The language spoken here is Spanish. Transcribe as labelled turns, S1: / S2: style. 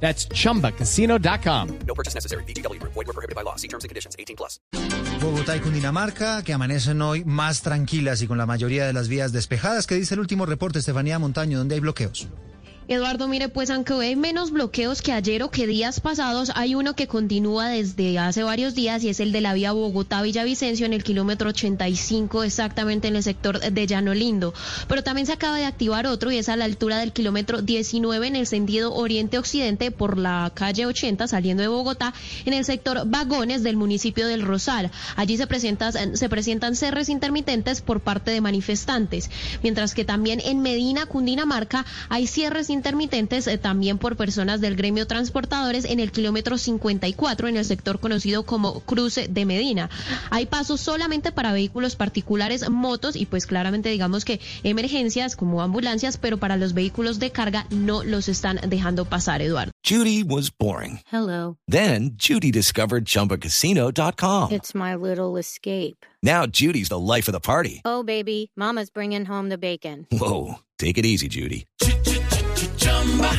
S1: That's chumbacasino.com.
S2: No purchase necessary. BGW. Void were prohibited by law. See terms and conditions. 18 plus.
S3: Bogotá y Cundinamarca, que amanecen hoy más tranquilas y con la mayoría de las vías despejadas. ¿Qué dice el último reporte, Estefanía Montaño, donde hay bloqueos?
S4: Eduardo, mire, pues aunque hay menos bloqueos que ayer o que días pasados, hay uno que continúa desde hace varios días y es el de la vía Bogotá-Villavicencio en el kilómetro 85, exactamente en el sector de Llano Lindo. Pero también se acaba de activar otro y es a la altura del kilómetro 19 en el sentido oriente-occidente por la calle 80 saliendo de Bogotá en el sector Vagones del municipio del Rosal. Allí se, presentan se presentan cerres intermitentes por parte de manifestantes, mientras que también en Medina, Cundinamarca, hay cierres intermitentes eh, también por personas del gremio transportadores en el kilómetro 54 en el sector conocido como cruce de Medina. Hay pasos solamente para vehículos particulares, motos y pues claramente digamos que emergencias como ambulancias, pero para los vehículos de carga no los están dejando pasar, Eduardo.
S5: Judy was boring.
S6: Hello.
S5: Then Judy discovered ChumbaCasino.com.
S6: It's my little escape.
S5: Now Judy's the life of the party.
S6: Oh, baby, Mama's bringing home the bacon.
S5: Whoa, take it easy, Judy.